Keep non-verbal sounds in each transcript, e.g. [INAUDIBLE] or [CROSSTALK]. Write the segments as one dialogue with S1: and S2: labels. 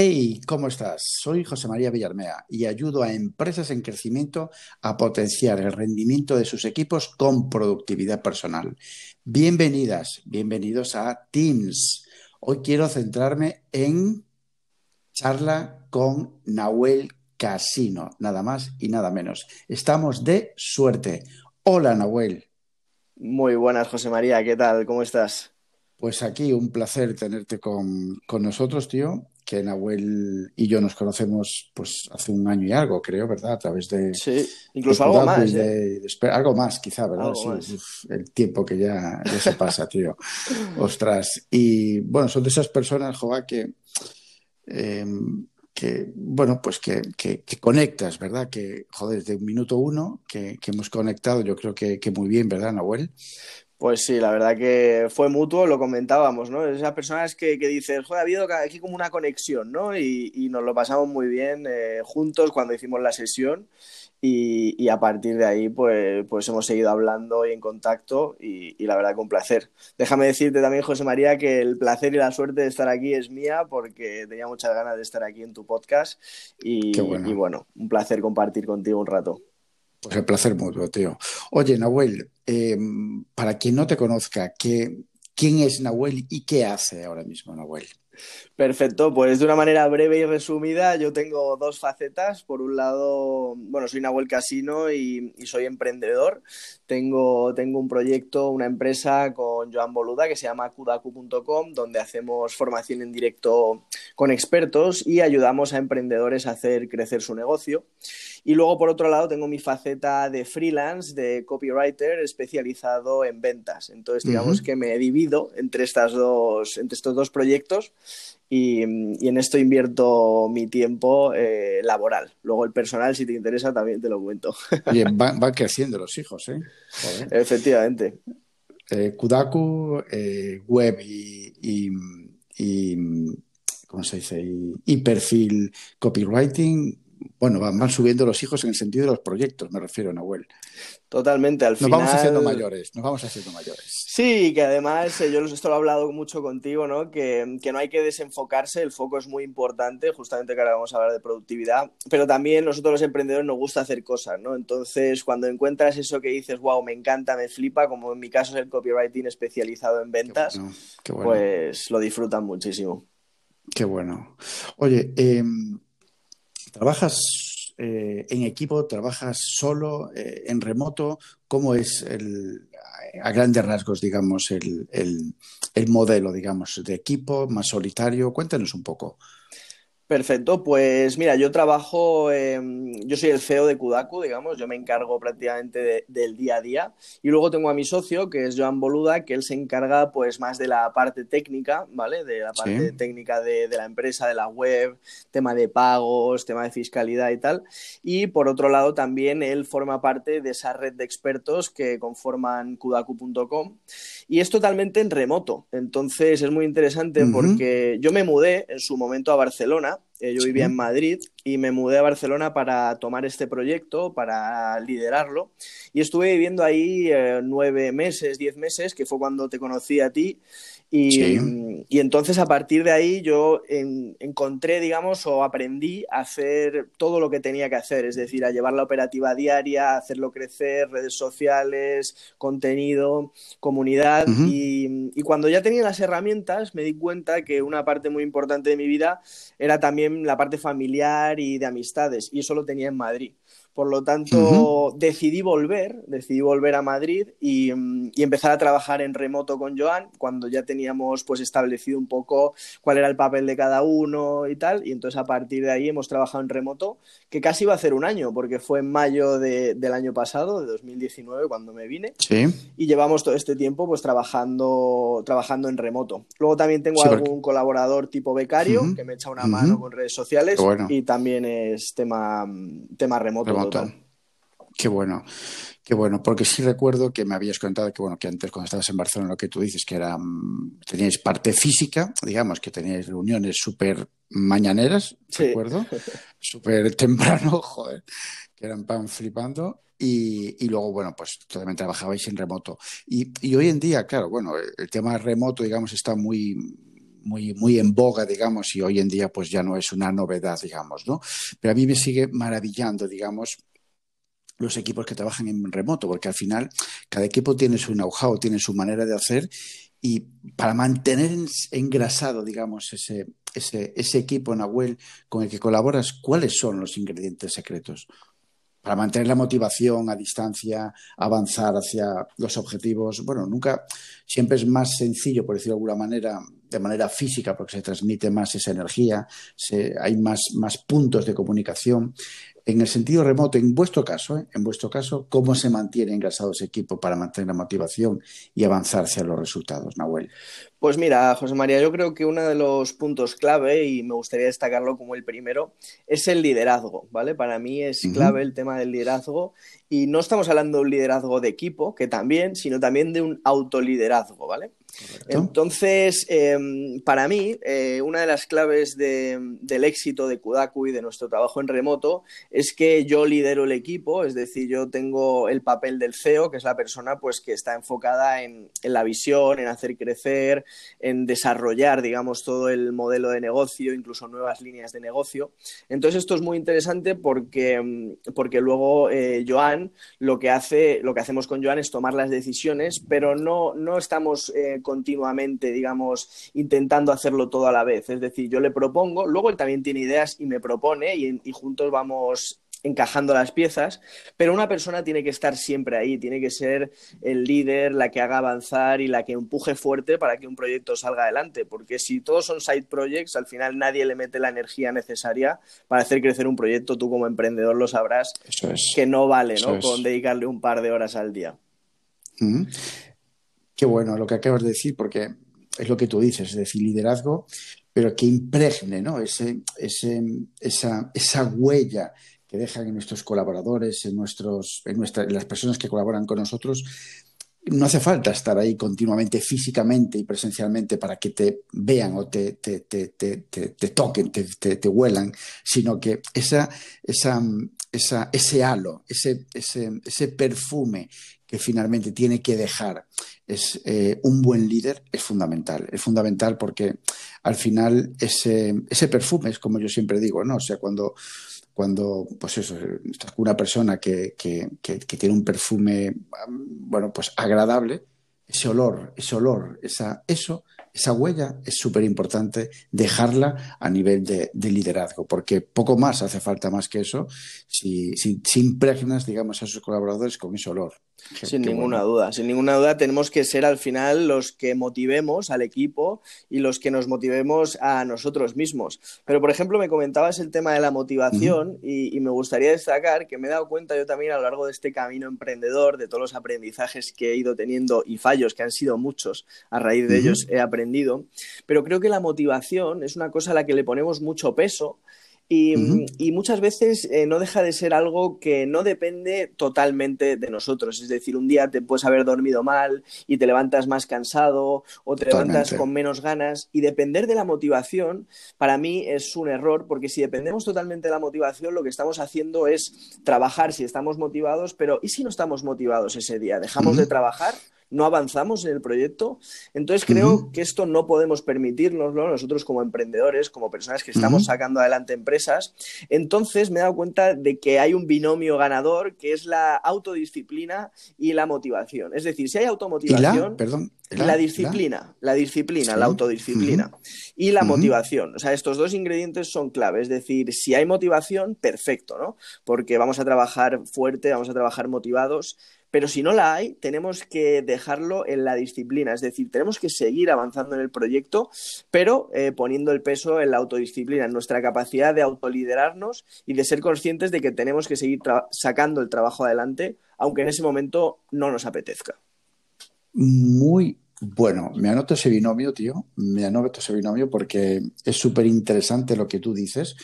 S1: Hey, ¿cómo estás? Soy José María Villarmea y ayudo a empresas en crecimiento a potenciar el rendimiento de sus equipos con productividad personal. Bienvenidas, bienvenidos a Teams. Hoy quiero centrarme en charla con Nahuel Casino, nada más y nada menos. Estamos de suerte. Hola, Nahuel.
S2: Muy buenas, José María, ¿qué tal? ¿Cómo estás?
S1: Pues aquí un placer tenerte con, con nosotros, tío que Nahuel y yo nos conocemos pues hace un año y algo, creo, ¿verdad? A través de...
S2: Sí, incluso algo más.
S1: ¿eh? algo más, quizá, ¿verdad? sí, el tiempo que ya, se pasa, tío. [LAUGHS] Ostras. Y bueno, son de esas personas, Joa, que... Em, que, bueno, pues que, que, conectas, ¿verdad? Que, joder, desde un minuto uno que, hemos conectado, yo creo que, muy bien, ¿verdad, Nahuel?
S2: Pues sí, la verdad que fue mutuo, lo comentábamos, ¿no? Esas personas que, que dices, joder, ha habido aquí como una conexión, ¿no? Y, nos lo pasamos muy bien eh, juntos cuando hicimos la sesión y, a partir de ahí pues, pues hemos seguido hablando y en contacto y, la verdad que un placer. Déjame decirte también, José María, que el placer y la suerte de estar aquí es mía porque tenía muchas ganas de estar aquí en tu podcast y y bueno un placer compartir contigo un rato.
S1: Pues el placer mutuo, tío. Oye, Nahuel, em, para quien no te conozca, ¿qué, ¿quién es Nahuel y qué hace ahora mismo Nahuel?
S2: Perfecto, pues de una manera breve y resumida, yo tengo dos facetas. Por un lado, bueno, soy Nahuel Casino y, soy emprendedor. Tengo, tengo, un proyecto, una empresa con Joan Boluda que se llama kudaku.com, donde hacemos formación en directo con expertos y ayudamos a emprendedores a hacer crecer su negocio. Y luego, por otro lado, tengo mi faceta de freelance, de copywriter especializado en ventas. Entonces, digamos que me divido entre, estas dos, entre estos dos proyectos y, en esto invierto mi tiempo eh, laboral. Luego el personal, si te interesa, también te lo cuento.
S1: Bien, [LAUGHS] van, creciendo los hijos, ¿eh?
S2: Efectivamente.
S1: Eh, Kudaku, eh, web y, ¿cómo se dice? y perfil copywriting bueno, van, subiendo los hijos en el sentido de los proyectos, me refiero, Nahuel.
S2: Totalmente, al
S1: final. Nos vamos haciendo mayores, nos vamos haciendo mayores.
S2: Sí, que además, eh, yo esto lo he hablado mucho contigo, ¿no? Que, no hay que desenfocarse, el foco es muy importante, justamente que ahora vamos a hablar de productividad, pero también nosotros los emprendedores nos gusta hacer cosas, ¿no? Entonces, cuando encuentras eso que dices, wow, me encanta, me flipa, como en mi caso es el copywriting especializado en ventas, pues lo disfrutan muchísimo.
S1: Qué bueno. Oye, eh ¿Trabajas eh, en equipo? ¿Trabajas solo, eh, en remoto? ¿Cómo es el, a grandes rasgos, digamos, el, el modelo, digamos, de equipo más solitario? Cuéntanos un poco.
S2: Perfecto, pues mira, yo trabajo, yo soy el CEO de Kudaku, digamos, yo me encargo prácticamente del día a día y luego tengo a mi socio, que es Joan Boluda, que él se encarga pues más de la parte técnica, ¿vale? De la parte técnica de, la empresa, de la web, tema de pagos, tema de fiscalidad y tal. Y por otro lado también él forma parte de esa red de expertos que conforman kudaku.com y es totalmente en remoto. Entonces es muy interesante porque yo me mudé en su momento a Barcelona eh, yo vivía en Madrid y me mudé a Barcelona para tomar este proyecto, para liderarlo. Y estuve viviendo ahí eh, nueve meses, diez meses, que fue cuando te conocí a ti. Y, entonces a partir de ahí yo encontré, digamos, o aprendí a hacer todo lo que tenía que hacer, es decir, a llevar la operativa diaria, a hacerlo crecer, redes sociales, contenido, comunidad. y, y cuando ya tenía las herramientas me di cuenta que una parte muy importante de mi vida era también la parte familiar y de amistades, y eso lo tenía en Madrid. Por lo tanto, decidí volver, decidí volver a Madrid y, empezar a trabajar en remoto con Joan cuando ya teníamos pues establecido un poco cuál era el papel de cada uno y tal. Y entonces a partir de ahí hemos trabajado en remoto, que casi iba a hacer un año, porque fue en mayo del año pasado, de 2019, cuando me vine.
S1: Sí.
S2: Y llevamos todo este tiempo pues trabajando, trabajando en remoto. Luego también tengo algún colaborador tipo becario que me echa una mano con redes sociales y también es tema, tema remoto.
S1: Qué bueno, qué bueno, porque sí recuerdo que me habías contado que, bueno, que antes cuando estabas en Barcelona lo que tú dices, que era, mm, teníais parte física, digamos, que teníais reuniones súper mañaneras, recuerdo, [LAUGHS] súper temprano, [LAUGHS] joder, que eran pan flipando, y, y, luego, bueno, pues totalmente trabajabais en remoto. Y, y, hoy en día, claro, bueno, el tema remoto, digamos, está muy, muy, muy en boga, digamos, y hoy en día pues ya no es una novedad, digamos, ¿no? Pero a mí me sigue maravillando, digamos, los equipos que trabajan en remoto, porque al final cada equipo tiene su know-how, tiene su manera de hacer y para mantener engrasado, digamos, ese, ese, ese equipo Nahuel con el que colaboras, ¿cuáles son los ingredientes secretos? Para mantener la motivación a distancia, avanzar hacia los objetivos. Bueno, nunca, siempre es más sencillo, por decirlo de alguna manera, de manera física, porque se transmite más esa energía, hay más, más puntos de comunicación en el sentido remoto, en vuestro caso, ¿eh? en vuestro caso, ¿cómo se mantiene engrasado ese equipo para mantener la motivación y avanzar hacia los resultados, Nahuel?
S2: Pues mira, José María, yo creo que uno de los puntos clave, y me gustaría destacarlo como el primero, es el liderazgo, ¿vale? Para mí es clave el tema del liderazgo y no estamos hablando de un liderazgo de equipo, que también, sino también de un autoliderazgo, ¿vale? Entonces, em, para mí, eh, una de las claves del éxito de Kudaku y de nuestro trabajo en remoto es que yo lidero el equipo, es decir, yo tengo el papel del CEO, que es la persona pues, que está enfocada en, la visión, en hacer crecer, en desarrollar, digamos, todo el modelo de negocio, incluso nuevas líneas de negocio. Entonces, esto es muy interesante porque, em, porque luego eh, Joan, lo que hace, lo que hacemos con Joan es tomar las decisiones, pero no, no estamos eh, continuamente, digamos, intentando hacerlo todo a la vez. Es decir, yo le propongo, luego él también tiene ideas y me propone y, y juntos vamos encajando las piezas, pero una persona tiene que estar siempre ahí, tiene que ser el líder, la que haga avanzar y la que empuje fuerte para que un proyecto salga adelante, porque si todos son side projects, al final nadie le mete la energía necesaria para hacer crecer un proyecto, tú como emprendedor lo sabrás, que no vale, ¿no? Con dedicarle un par de horas al día.
S1: Qué bueno lo que acabas de decir, porque es lo que tú dices, es decir, liderazgo, pero que impregne ¿no? ese, ese, esa, esa huella que dejan en nuestros colaboradores, en, nuestros, en, en las personas que colaboran con nosotros, no hace falta estar ahí continuamente físicamente y presencialmente para que te vean o te, te, te, te toquen, te, huelan, sino que esa, esa, esa, ese halo, ese, ese, ese perfume que finalmente tiene que dejar es eh, un buen líder es fundamental. Es fundamental porque al final ese, ese perfume es como yo siempre digo, ¿no? O sea, cuando, cuando pues eso, una persona que, que, que, tiene un perfume, bueno, pues agradable, ese olor, ese olor, esa, eso esa huella es súper importante dejarla a nivel de, liderazgo, porque poco más hace falta más que eso si, si, impregnas, digamos, a sus colaboradores con ese olor.
S2: Sin ninguna duda, sin ninguna duda tenemos que ser al final los que motivemos al equipo y los que nos motivemos a nosotros mismos. Pero, por ejemplo, me comentabas el tema de la motivación y, y, me gustaría destacar que me he dado cuenta yo también a lo largo de este camino emprendedor, de todos los aprendizajes que he ido teniendo y fallos, que han sido muchos, a raíz de ellos he aprendido pero creo que la motivación es una cosa a la que le ponemos mucho peso y, muchas veces eh, no deja de ser algo que no depende totalmente de nosotros. Es decir, un día te puedes haber dormido mal y te levantas más cansado o te levantas con menos ganas. Y depender de la motivación, para mí es un error, porque si dependemos totalmente de la motivación, lo que estamos haciendo es trabajar si estamos motivados, pero ¿y si no estamos motivados ese día? ¿Dejamos de trabajar? No avanzamos en el proyecto. Entonces creo que esto no podemos permitirnoslo nosotros como emprendedores, como personas que estamos sacando adelante empresas. Entonces me he dado cuenta de que hay un binomio ganador que es la autodisciplina y la motivación. Es decir, si hay automotivación...
S1: perdón.
S2: La, disciplina, la, disciplina, la autodisciplina y la motivación. O sea, estos dos ingredientes son clave. Es decir, si hay motivación, perfecto, ¿no? Porque vamos a trabajar fuerte, vamos a trabajar motivados, pero si no la hay, tenemos que dejarlo en la disciplina, es decir, tenemos que seguir avanzando en el proyecto, pero eh, poniendo el peso en la autodisciplina, en nuestra capacidad de autoliderarnos y de ser conscientes de que tenemos que seguir sacando el trabajo adelante, aunque en ese momento no nos apetezca.
S1: Muy bueno, me anoto ese binomio, tío, me anoto ese binomio porque es súper interesante lo que tú dices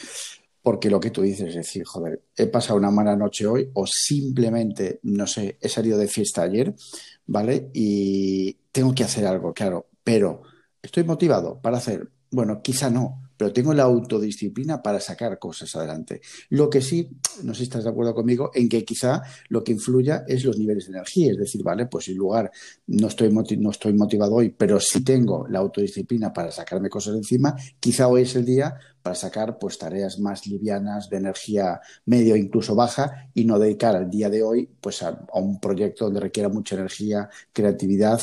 S1: porque lo que tú dices es decir, joder, he pasado una mala noche hoy o simplemente, no sé, he salido de fiesta ayer, ¿vale? Y tengo que hacer algo, claro, pero estoy motivado para hacer, bueno, quizá no, pero tengo la autodisciplina para sacar cosas adelante. Lo que sí, no sé si estás de acuerdo conmigo, en que quizá lo que influya es los niveles de energía, es decir, vale, pues en lugar no estoy, no estoy motivado hoy, pero sí tengo la autodisciplina para sacarme cosas encima, quizá hoy es el día para sacar pues tareas más livianas de energía medio incluso baja y no dedicar al día de hoy pues a, un proyecto donde requiera mucha energía, creatividad.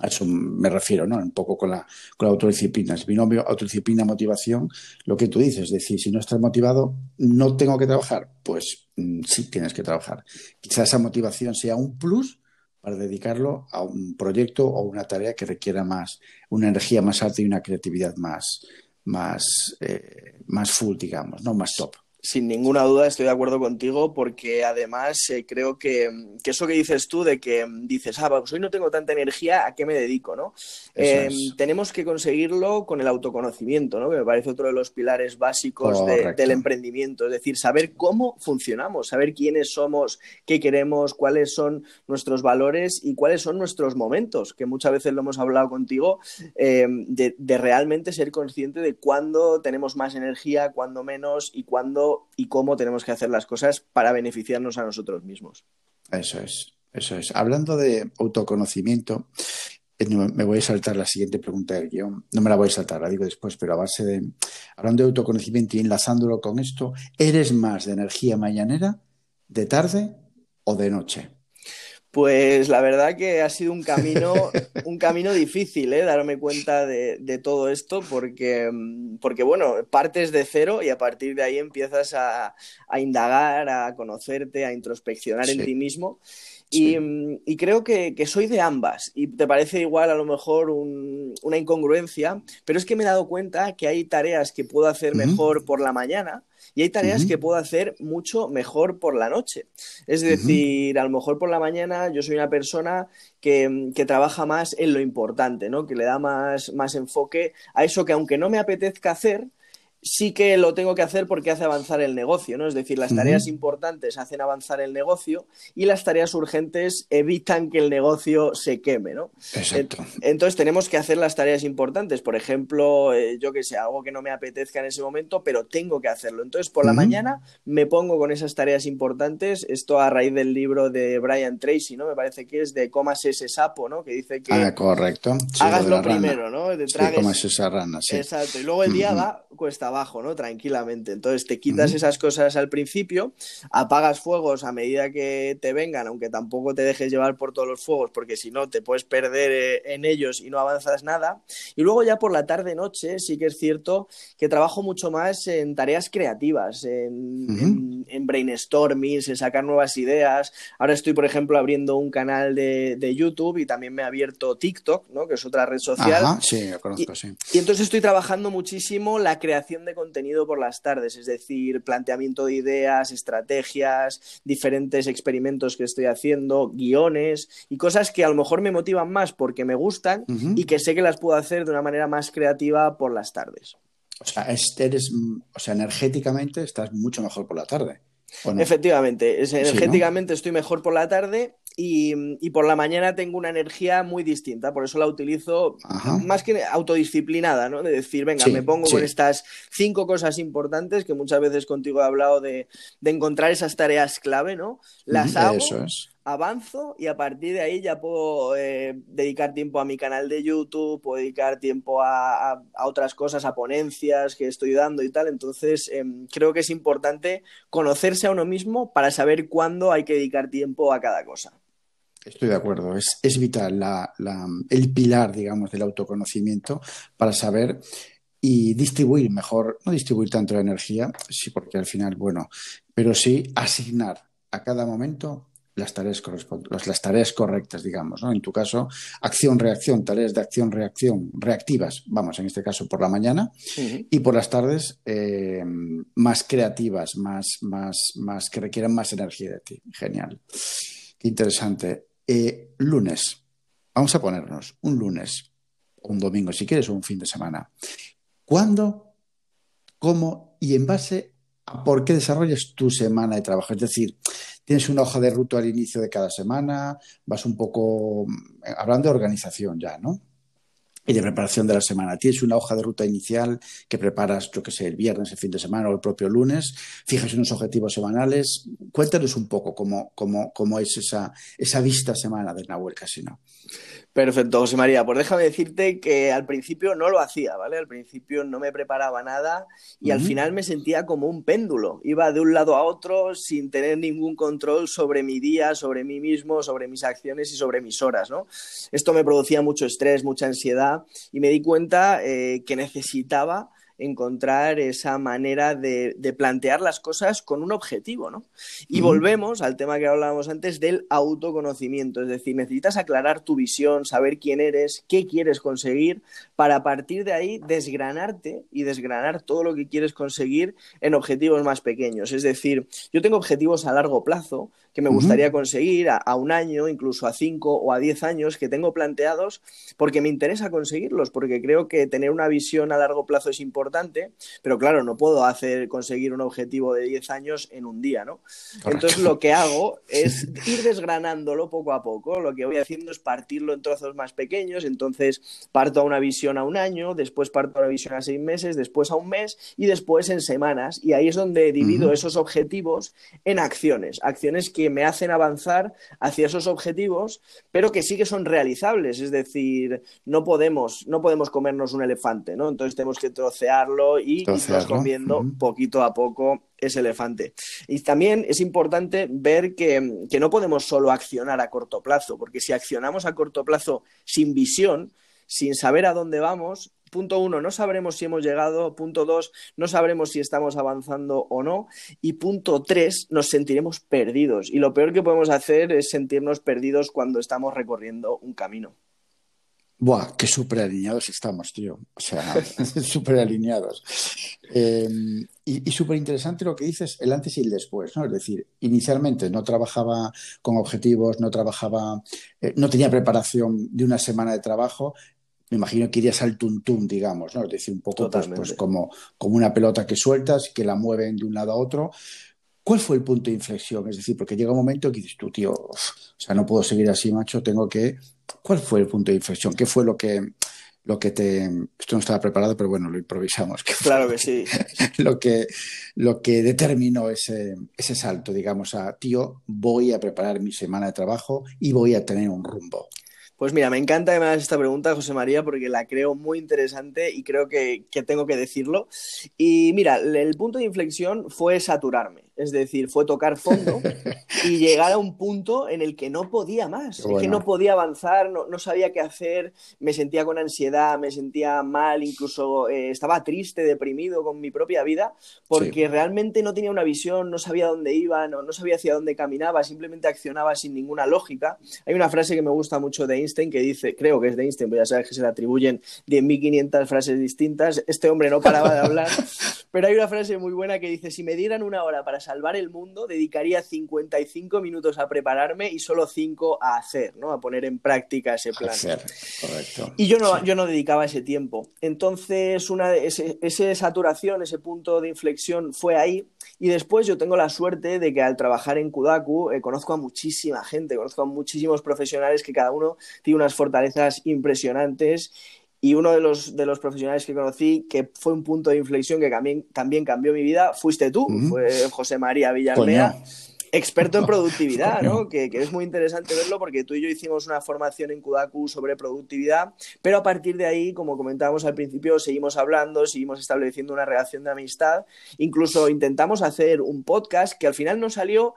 S1: A eso me refiero, ¿no? Un poco con la, con la autodisciplina. Es binomio autodisciplina, motivación, lo que tú dices, es decir, si no estás motivado, no tengo que trabajar. Pues mm, sí tienes que trabajar. Quizás esa motivación sea un plus para dedicarlo a un proyecto o una tarea que requiera más, una energía más alta y una creatividad más, más, eh, más full, digamos, ¿no? Más top.
S2: Sin ninguna duda estoy de acuerdo contigo porque además eh, creo que, eso que dices tú de que dices, ah, pues hoy no tengo tanta energía, ¿a qué me dedico? ¿no? Em, tenemos que conseguirlo con el autoconocimiento, ¿no? que me parece otro de los pilares básicos del emprendimiento, es decir, saber cómo funcionamos, saber quiénes somos, qué queremos, cuáles son nuestros valores y cuáles son nuestros momentos, que muchas veces lo hemos hablado contigo, em, de, de realmente ser consciente de cuándo tenemos más energía, cuándo menos y cuándo y cómo tenemos que hacer las cosas para beneficiarnos a nosotros mismos.
S1: Eso es, eso es. Hablando de autoconocimiento, eh, me voy a saltar la siguiente pregunta del guion. No me la voy a saltar, la digo después, pero a base de. Hablando de autoconocimiento y enlazándolo con esto, ¿eres más de energía mañanera, de tarde o de noche?
S2: Pues la verdad que ha sido un camino, [LAUGHS] un camino difícil, ¿eh? darme cuenta de, todo esto, porque, mm, porque, bueno, partes de cero y a partir de ahí empiezas a, indagar, a conocerte, a introspeccionar en ti mismo. Mm, y, creo que, soy de ambas. Y te parece igual a lo mejor una incongruencia, pero es que me he dado cuenta que hay tareas que puedo hacer mejor por la mañana y hay tareas que puedo hacer mucho mejor por la noche. Es decir, a lo mejor por la mañana yo soy una persona que, que, trabaja más en lo importante, ¿no? Que le da más, más enfoque a eso que aunque no me apetezca hacer, sí que lo tengo que hacer porque hace avanzar el negocio, ¿no? Es decir, las tareas importantes hacen avanzar el negocio y las tareas urgentes evitan que el negocio se queme, ¿no?
S1: Exacto.
S2: Entonces tenemos que hacer las tareas importantes, por ejemplo, eh, yo que sé, algo que no me apetezca en ese momento, pero tengo que hacerlo. Entonces, por la mañana me pongo con esas tareas importantes, esto a raíz del libro de Brian Tracy, ¿no? Me parece que es de Comas ese sapo, ¿no? Que dice que
S1: Ah, correcto.
S2: hagas lo primero, ¿no?
S1: De tragues... esa rana, sí.
S2: Exacto, y luego el día va cuesta abajo, ¿no? Tranquilamente. Entonces te quitas esas cosas al principio, apagas fuegos a medida que te vengan, aunque tampoco te dejes llevar por todos los fuegos, porque si no te puedes perder eh, en ellos y no avanzas nada. Y luego ya por la tarde-noche sí que es cierto que trabajo mucho más en tareas creativas, en, en, brainstorming, en sacar nuevas ideas. Ahora estoy, por ejemplo, abriendo un canal de, YouTube y también me he abierto TikTok, ¿no? Que es otra red social.
S1: sí, lo conozco, sí.
S2: Y entonces estoy trabajando muchísimo la creación de contenido por las tardes, es decir, planteamiento de ideas, estrategias, diferentes experimentos que estoy haciendo, guiones y cosas que a lo mejor me motivan más porque me gustan y que sé que las puedo hacer de una manera más creativa por las tardes.
S1: O sea, eres, o sea, energéticamente estás mucho mejor por la tarde.
S2: Efectivamente, energéticamente estoy mejor por la tarde y, por la mañana tengo una energía muy distinta, por eso la utilizo más que autodisciplinada, ¿no? De decir, venga, me pongo con estas cinco cosas importantes que muchas veces contigo he hablado de, encontrar esas tareas clave, ¿no? Las hago, avanzo y a partir de ahí ya puedo eh, dedicar tiempo a mi canal de YouTube, puedo dedicar tiempo a, otras cosas, a ponencias que estoy dando y tal. Entonces, em, creo que es importante conocerse a uno mismo para saber cuándo hay que dedicar tiempo a cada cosa.
S1: Estoy de acuerdo, es, es vital el pilar, digamos, del autoconocimiento para saber y distribuir mejor, no distribuir tanto la energía, sí, porque al final, bueno, pero sí asignar a cada momento las tareas, las tareas correctas, digamos. ¿no? En tu caso, acción-reacción, tareas de acción-reacción reactivas, vamos, en este caso por la mañana, y por las tardes eh, más creativas, más, más, más que requieran más energía de ti. Genial. Qué interesante. Eh, lunes. Vamos a ponernos un lunes, un domingo si quieres, o un fin de semana. ¿Cuándo, cómo y en base a por qué desarrollas tu semana de trabajo? Es decir, tienes una hoja de ruta al inicio de cada semana, vas un poco, hablando de organización ya, ¿no? y de preparación de la semana. Tienes una hoja de ruta inicial que preparas, yo que sé, el viernes, el fin de semana o el propio lunes, fijas unos objetivos semanales. Cuéntanos un poco cómo, cómo, cómo es esa, esa vista semana de Nahuel Casino.
S2: Perfecto, José María. Pues déjame decirte que al principio no lo hacía, ¿vale? Al principio no me preparaba nada y al final me sentía como un péndulo. Iba de un lado a otro sin tener ningún control sobre mi día, sobre mí mismo, sobre mis acciones y sobre mis horas, ¿no? Esto me producía mucho estrés, mucha ansiedad y me di cuenta eh, que necesitaba encontrar esa manera de, plantear las cosas con un objetivo, ¿no? Y volvemos al tema que hablábamos antes del autoconocimiento, es decir, necesitas aclarar tu visión, saber quién eres, qué quieres conseguir, para a partir de ahí desgranarte y desgranar todo lo que quieres conseguir en objetivos más pequeños. Es decir, yo tengo objetivos a largo plazo que me gustaría conseguir a, un año, incluso a cinco o a diez años que tengo planteados porque me interesa conseguirlos, porque creo que tener una visión a largo plazo es importante, pero claro, no puedo hacer conseguir un objetivo de diez años en un día, ¿no? Entonces lo que hago [LAUGHS] es ir desgranándolo poco a poco, lo que voy haciendo es partirlo en trozos más pequeños, entonces parto a una visión a un año, después parto a una visión a seis meses, después a un mes y después en semanas, y ahí es donde divido esos objetivos en acciones, acciones que que me hacen avanzar hacia esos objetivos, pero que sí que son realizables. Es decir, no podemos, no podemos comernos un elefante, ¿no? Entonces tenemos que trocearlo y irnos comiendo poquito a poco ese elefante. Y también es importante ver que, que no podemos solo accionar a corto plazo, porque si accionamos a corto plazo sin visión, sin saber a dónde vamos, punto uno, no sabremos si hemos llegado. Punto dos, no sabremos si estamos avanzando o no. Y punto tres, nos sentiremos perdidos. Y lo peor que podemos hacer es sentirnos perdidos cuando estamos recorriendo un camino.
S1: Buah, qué súper alineados estamos, tío. O sea, [LAUGHS] súper alineados. Em, y, súper interesante lo que dices, el antes y el después, ¿no? Es decir, inicialmente no trabajaba con objetivos, no trabajaba, eh, no tenía preparación de una semana de trabajo, me imagino que irías al tuntum, digamos, ¿no? Es decir, un poco pues, pues, como, como una pelota que sueltas, que la mueven de un lado a otro. ¿Cuál fue el punto de inflexión? Es decir, porque llega un momento que dices tú, tío, o sea, no puedo seguir así, macho, tengo que... ¿Cuál fue el punto de inflexión? ¿Qué fue lo que, lo que te... Esto no estaba preparado, pero bueno, lo improvisamos.
S2: claro que sí. [LAUGHS]
S1: lo, que, lo que determinó ese, ese salto, digamos, a, tío, voy a preparar mi semana de trabajo y voy a tener un rumbo.
S2: Pues mira, me encanta que me hagas esta pregunta, José María, porque la creo muy interesante y creo que, que tengo que decirlo. Y mira, el punto de inflexión fue saturarme. Es decir, fue tocar fondo [LAUGHS] y llegar a un punto en el que no podía más. Es que no podía avanzar, no, sabía qué hacer, me sentía con ansiedad, me sentía mal, incluso eh, estaba triste, deprimido con mi propia vida, porque realmente no tenía una visión, no sabía dónde iba, no, no sabía hacia dónde caminaba, simplemente accionaba sin ninguna lógica. Hay una frase que me gusta mucho de Einstein que dice, creo que es de Einstein, pues ya sabes que se le atribuyen 10.500 frases distintas. Este hombre no paraba de hablar, [LAUGHS] pero hay una frase muy buena que dice, si me dieran una hora para salvar el mundo, dedicaría 55 minutos a prepararme y solo 5 a hacer, ¿no? A poner en práctica ese plan. Y yo no, yo no dedicaba ese tiempo. Entonces, una, ese, esa saturación, ese punto de inflexión fue ahí. Y después yo tengo la suerte de que al trabajar en Kudaku eh, conozco a muchísima gente, conozco a muchísimos profesionales que cada uno tiene unas fortalezas impresionantes y uno de los, de los profesionales que conocí, que fue un punto de inflexión que también, también cambió mi vida, fuiste tú, fue José María Villarmea. experto en [LAUGHS] productividad, ¿no? Que, que, es muy interesante verlo porque tú y yo hicimos una formación en Kudaku sobre productividad, pero a partir de ahí, como comentábamos al principio, seguimos hablando, seguimos estableciendo una relación de amistad, incluso intentamos hacer un podcast que al final no salió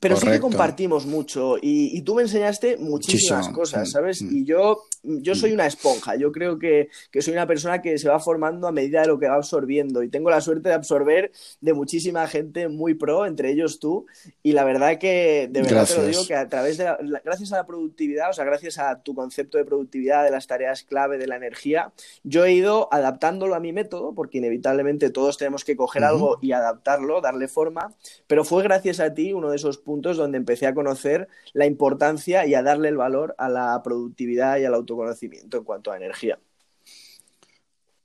S2: pero sí que compartimos mucho y, tú me enseñaste muchísimas cosas, mm, ¿sabes? Mm. Y yo, yo soy una esponja, yo creo que, soy una persona que se va formando a medida de lo que va absorbiendo y tengo la suerte de absorber de muchísima gente muy pro, entre ellos tú, y la verdad que, de verdad te lo digo, que a través de, gracias a la productividad, o sea, gracias a tu concepto de productividad, de las tareas clave, de la energía, yo he ido adaptándolo a mi método, porque inevitablemente todos tenemos que coger algo y adaptarlo, darle forma, pero fue gracias a ti uno de esos puntos donde empecé a conocer la importancia y a darle el valor a la productividad y al autoconocimiento en cuanto a energía.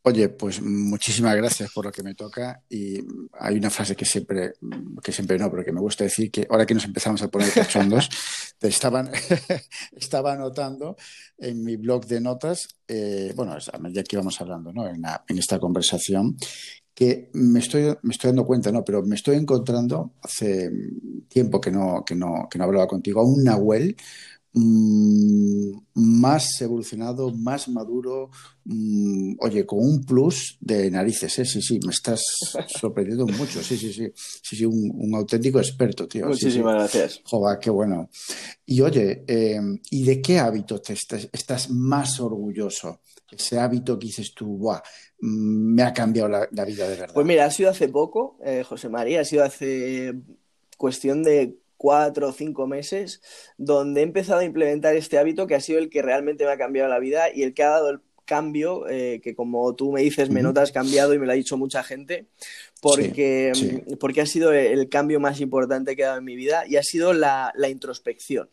S1: Oye, pues muchísimas gracias por lo que me toca y hay una frase que siempre, que siempre no, pero que me gusta decir que ahora que nos empezamos a poner cachondos, [LAUGHS] te estaban, [LAUGHS] estaba anotando en mi blog de notas, eh, bueno, a medida que íbamos hablando, ¿no? En, en, esta conversación, que me estoy, me estoy dando cuenta, ¿no? Pero me estoy encontrando hace tiempo que no, que no, que no hablaba contigo, a un Nahuel Mm, más evolucionado, más maduro, mm, oye, con un plus de narices, ¿eh? Sí, sí, me estás sorprendiendo mucho, sí, sí, sí, sí, sí, un, auténtico experto, tío.
S2: Muchísimas gracias.
S1: Joder, qué bueno. Y oye, em, ¿y de qué hábito te estás, más orgulloso? Ese hábito que dices tú, Buah, me ha cambiado la, vida de verdad.
S2: Pues mira, ha sido hace poco, eh, José María, ha sido hace cuestión de cuatro o cinco meses, donde he empezado a implementar este hábito que ha sido el que realmente me ha cambiado la vida y el que ha dado el cambio, eh, que como tú me dices, me notas cambiado y me lo ha dicho mucha gente, porque, porque ha sido el cambio más importante que ha dado en mi vida y ha sido la, la introspección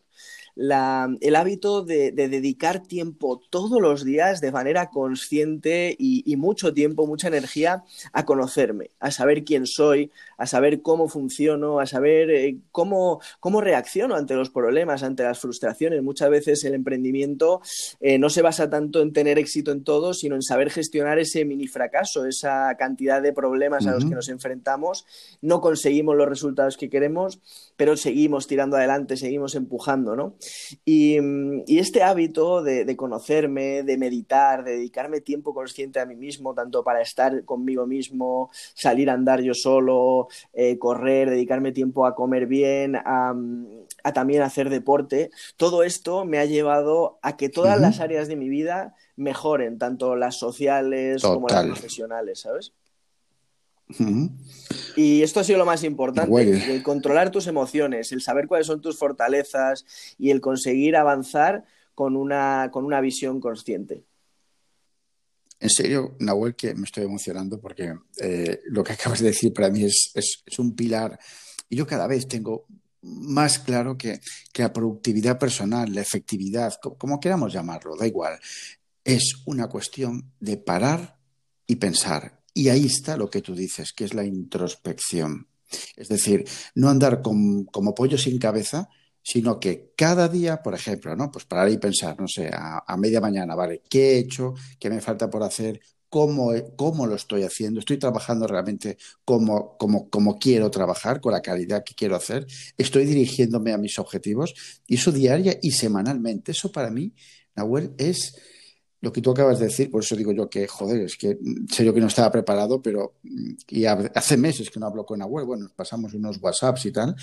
S2: el hábito de, dedicar tiempo todos los días de manera consciente y, mucho tiempo, mucha energía a conocerme, a saber quién soy, a saber cómo funciono, a saber eh, cómo, cómo reacciono ante los problemas, ante las frustraciones. Muchas veces el emprendimiento eh, no se basa tanto en tener éxito en todo, sino en saber gestionar ese mini fracaso, esa cantidad de problemas a los que nos enfrentamos. No conseguimos los resultados que queremos, pero seguimos tirando adelante, seguimos empujando, ¿no? Y, este hábito de, conocerme, de meditar, de dedicarme tiempo consciente a mí mismo, tanto para estar conmigo mismo, salir a andar yo solo, eh, correr, dedicarme tiempo a comer bien, a, también hacer deporte, todo esto me ha llevado a que todas las áreas de mi vida mejoren, tanto las sociales como las profesionales, ¿sabes? Y esto ha sido lo más importante, el controlar tus emociones, el saber cuáles son tus fortalezas y el conseguir avanzar con una, con una visión consciente.
S1: En serio, Nahuel, que me estoy emocionando porque eh, lo que acabas de decir para mí es, un pilar. Y yo cada vez tengo más claro que, que la productividad personal, la efectividad, como queramos llamarlo, da igual, es una cuestión de parar y pensar y ahí está lo que tú dices, que es la introspección. Es decir, no andar como pollo sin cabeza, sino que cada día, por ejemplo, ¿no? Pues parar y pensar, no sé, a, media mañana, ¿vale? ¿Qué he hecho? ¿Qué me falta por hacer? ¿Cómo, cómo lo estoy haciendo? ¿Estoy trabajando realmente como, como, como quiero trabajar, con la calidad que quiero hacer? ¿Estoy dirigiéndome a mis objetivos? Y eso diaria y semanalmente, eso para mí, Nahuel, es lo que tú acabas de decir, por eso digo yo que, joder, es que sé yo que no estaba preparado, pero mm, y hace meses que no hablo con Nahuel, bueno, pasamos unos WhatsApps y tal,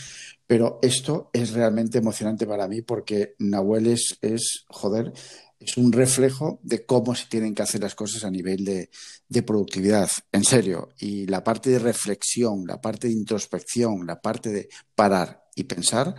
S1: pero esto es realmente emocionante para mí porque Nahuel es, es joder, es un reflejo de cómo se tienen que hacer las cosas a nivel de, de productividad, en serio, y la parte de reflexión, la parte de introspección, la parte de parar y pensar,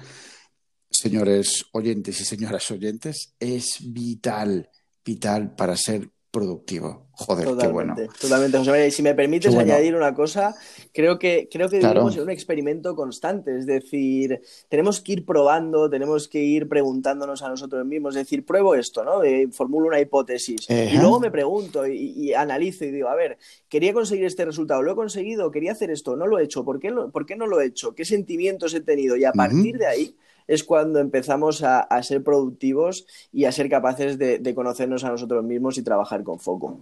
S1: señores oyentes y señoras oyentes, es vital vital para ser productivo. Joder,
S2: qué
S1: bueno.
S2: Totalmente, José María. Y si me permites añadir una cosa, creo que, creo que vivimos en un experimento constante. Es decir, tenemos que ir probando, tenemos que ir preguntándonos a nosotros mismos. Es decir, pruebo esto, ¿no? formulo una hipótesis. Y luego me pregunto y, analizo y digo, a ver, quería conseguir este resultado, ¿lo he conseguido? ¿Quería hacer esto? ¿No lo he hecho? ¿Por qué, ¿por qué no lo he hecho? ¿Qué sentimientos he tenido? Y a partir de ahí es cuando empezamos a, ser productivos y a ser capaces de, conocernos a nosotros mismos y trabajar con foco.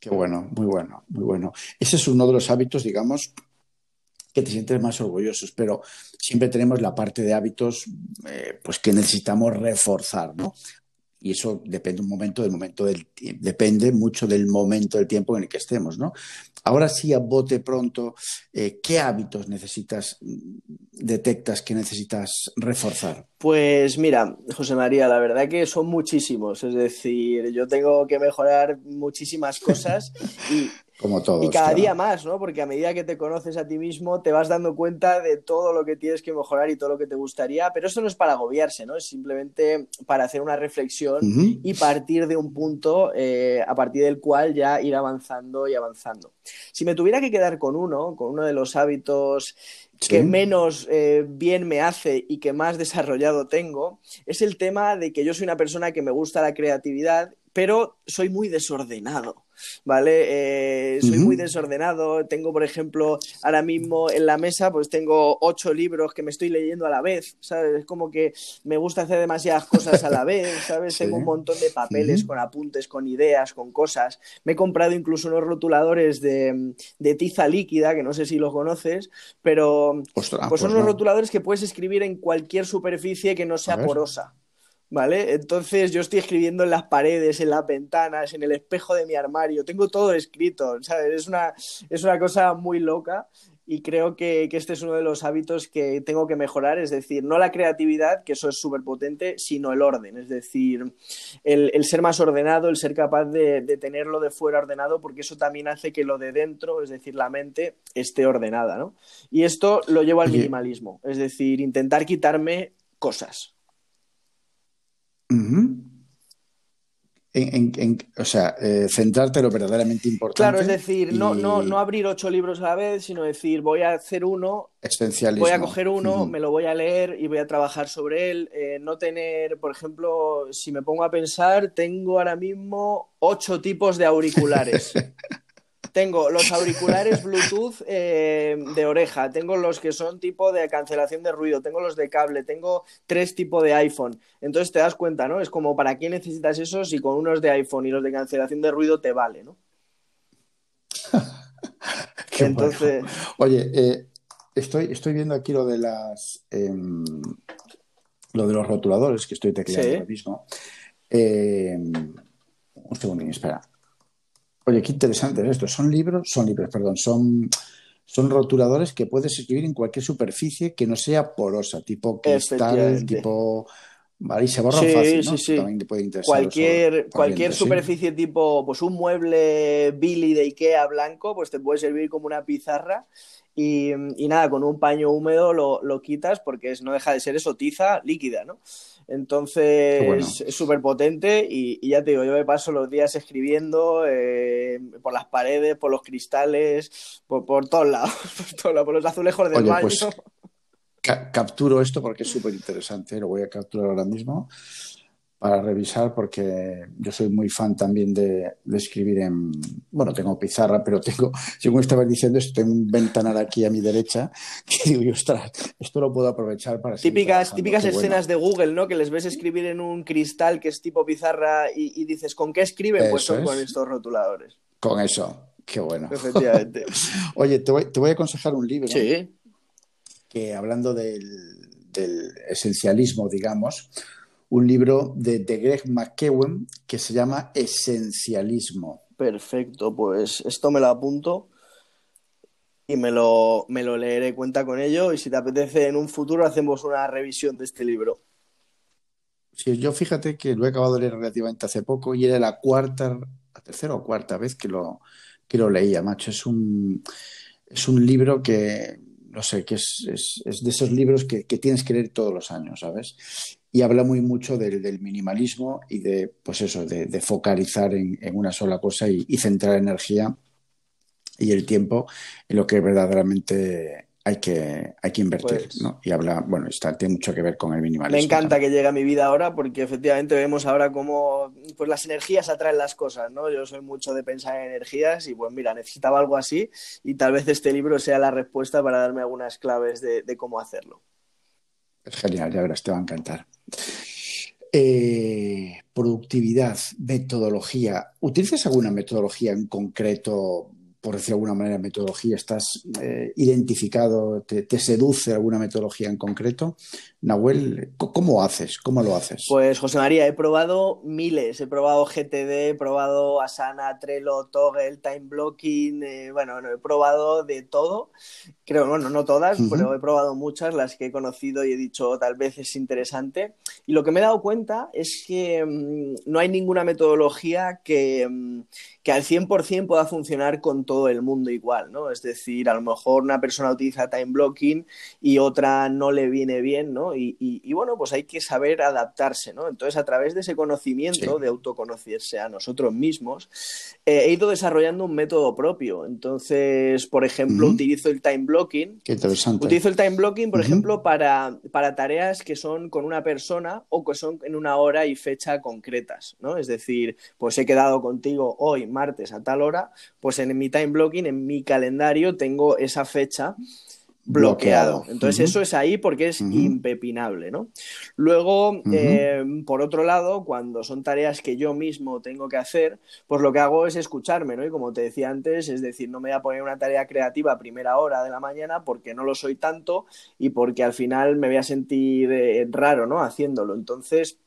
S1: Qué bueno, muy bueno, muy bueno. Ese es uno de los hábitos, digamos, que te sientes más orgullosos, pero siempre tenemos la parte de hábitos eh, pues que necesitamos reforzar, ¿no? Y eso depende un momento del momento del depende mucho del momento del tiempo en el que estemos, ¿no? Ahora sí, a bote pronto, eh, ¿qué hábitos necesitas, detectas que necesitas reforzar?
S2: Pues mira, José María, la verdad que son muchísimos. Es decir, yo tengo que mejorar muchísimas cosas [LAUGHS] y
S1: como todos.
S2: Y cada día más, ¿no? Porque a medida que te conoces a ti mismo, te vas dando cuenta de todo lo que tienes que mejorar y todo lo que te gustaría. Pero esto no es para agobiarse, ¿no? Es simplemente para hacer una reflexión y partir de un punto eh, a partir del cual ya ir avanzando y avanzando. Si me tuviera que quedar con uno, con uno de los hábitos que menos eh, bien me hace y que más [LAUGHS] desarrollado tengo, es el tema de que yo soy una persona que me gusta la creatividad, pero soy muy desordenado. ¿vale? Eh, soy muy desordenado. Tengo, por ejemplo, ahora mismo en la mesa, pues tengo ocho libros que me estoy leyendo a la vez, ¿sabes? Es como que me gusta hacer demasiadas cosas a la vez, [LAUGHS] ¿sabes? Tengo un montón de papeles con apuntes, con ideas, con cosas. Me he comprado incluso unos rotuladores de, tiza líquida, que no sé si los conoces, pero pues son pues unos rotuladores que puedes escribir en cualquier superficie que no sea porosa. ¿Vale? Entonces yo estoy escribiendo en las paredes, en las ventanas, en el espejo de mi armario, tengo todo escrito, ¿sabes? Es una, es una cosa muy loca y creo que, este es uno de los hábitos que tengo que mejorar, es decir, no la creatividad, que eso es súper potente, sino el orden, es decir, el, ser más ordenado, el ser capaz de, tenerlo de fuera ordenado, porque eso también hace que lo de dentro, es decir, la mente, esté ordenada, ¿no? Y esto lo llevo al minimalismo, es decir, intentar quitarme cosas
S1: o sea, eh, centrarte en lo verdaderamente importante.
S2: Claro, es decir, no, no, no abrir ocho libros a la vez, sino decir, voy a hacer uno, voy a coger uno, me lo voy a leer y voy a trabajar sobre él. Eh, no tener, por ejemplo, si me pongo a pensar, tengo ahora mismo ocho tipos de auriculares. [LAUGHS] Tengo los auriculares Bluetooth eh, de oreja, tengo los que son tipo de cancelación de ruido, tengo los de cable, tengo tres tipos de iPhone. Entonces te das cuenta, ¿no? Es como, ¿para qué necesitas esos si con unos de iPhone y los de cancelación de ruido te vale, ¿no? [LAUGHS]
S1: Entonces... Oye, eh, estoy, estoy viendo aquí lo de las... Em, lo de los rotuladores que estoy tecleando ahora mismo. Em, un segundo, espera. Oye, qué interesante es esto. Son libros, son libros, perdón, son, son rotuladores que puedes escribir en cualquier superficie que no sea porosa, tipo cristal, tipo. Vale, y se borra fácil, ¿no? Sí, sí. También te puede interesar
S2: cualquier cualquier superficie tipo, pues un mueble Billy de Ikea blanco, pues te puede servir como una pizarra y, nada, con un paño húmedo lo, lo, quitas porque es, no deja de ser eso, tiza líquida, ¿no? Entonces es súper potente y, ya te digo, yo me paso los días escribiendo eh, por las paredes, por los cristales, por, [LAUGHS] todos lados, por, los azulejos del baño. Pues,
S1: capturo esto porque es súper interesante, lo voy a capturar ahora mismo para revisar porque yo soy muy fan también de, escribir en, bueno, tengo pizarra, pero tengo, [LAUGHS] según estabas diciendo, esto, tengo un ventanal aquí a mi derecha [LAUGHS] que digo, ostras, esto lo puedo aprovechar para...
S2: Típicas, típicas escenas de Google, ¿no? Que les ves escribir en un cristal que es tipo pizarra y, dices, ¿con qué escriben? pues son con estos rotuladores.
S1: Con eso, qué bueno.
S2: Efectivamente. [LAUGHS]
S1: Oye, te voy, te voy, a aconsejar un libro. Sí. Que hablando del, del esencialismo, digamos, un libro de, Greg McKeown que se llama Esencialismo.
S2: Perfecto, pues esto me lo apunto y me lo, me lo leeré, cuenta con ello y si te apetece en un futuro hacemos una revisión de este libro.
S1: Sí, yo fíjate que lo he acabado de leer relativamente hace poco y era la cuarta, la tercera o cuarta vez que lo, que lo leía, macho. Es un, es un libro que, no sé, que es, es, de esos libros que, que, tienes que leer todos los años, ¿sabes? Y habla muy mucho del, minimalismo y de, pues eso, de, focalizar en, una sola cosa y, centrar energía y el tiempo en lo que verdaderamente hay que, hay que invertir, pues ¿no? Y habla, bueno, está, tiene mucho que ver con el minimalismo.
S2: Me encanta que llegue a mi vida ahora porque efectivamente vemos ahora cómo pues las energías atraen las cosas, ¿no? Yo soy mucho de pensar en energías y pues mira, necesitaba algo así y tal vez este libro sea la respuesta para darme algunas claves de, de cómo hacerlo.
S1: Genial, ya verás, te va a encantar. Eh, productividad, metodología. ¿Utilizas alguna metodología en concreto por decir de alguna manera, metodología, estás eh, identificado, te, seduce alguna metodología en concreto. Nahuel, ¿cómo haces? ¿Cómo lo haces?
S2: Pues José María, he probado miles, he probado GTD, he probado Asana, Trello, Toggle, Time Blocking, eh, bueno, he probado de todo. Creo, bueno, no todas, pero he probado muchas, las que he conocido y he dicho tal vez es interesante. Y lo que me he dado cuenta es que mm, no hay ninguna metodología que, mm, que al 100% pueda funcionar con todo el mundo igual, ¿no? Es decir, a lo mejor una persona utiliza time blocking y otra no le viene bien, ¿no? Y, bueno, pues hay que saber adaptarse, ¿no? Entonces, a través de ese conocimiento, de autoconocerse a nosotros mismos, eh, he ido desarrollando un método propio. Entonces, por ejemplo, utilizo el time blocking.
S1: Qué interesante.
S2: Utilizo el time blocking, por ejemplo, para, para tareas que son con una persona o que son en una hora y fecha concretas, ¿no? Es decir, pues he quedado contigo hoy, martes, a tal hora, pues en mi time blocking, en mi calendario, tengo esa fecha bloqueado. Entonces eso es ahí porque es impepinable, ¿no? Luego, eh, por otro lado, cuando son tareas que yo mismo tengo que hacer, pues lo que hago es escucharme, ¿no? Y como te decía antes, es decir, no me voy a poner una tarea creativa a primera hora de la mañana porque no lo soy tanto y porque al final me voy a sentir eh, raro, ¿no? Haciéndolo. Entonces,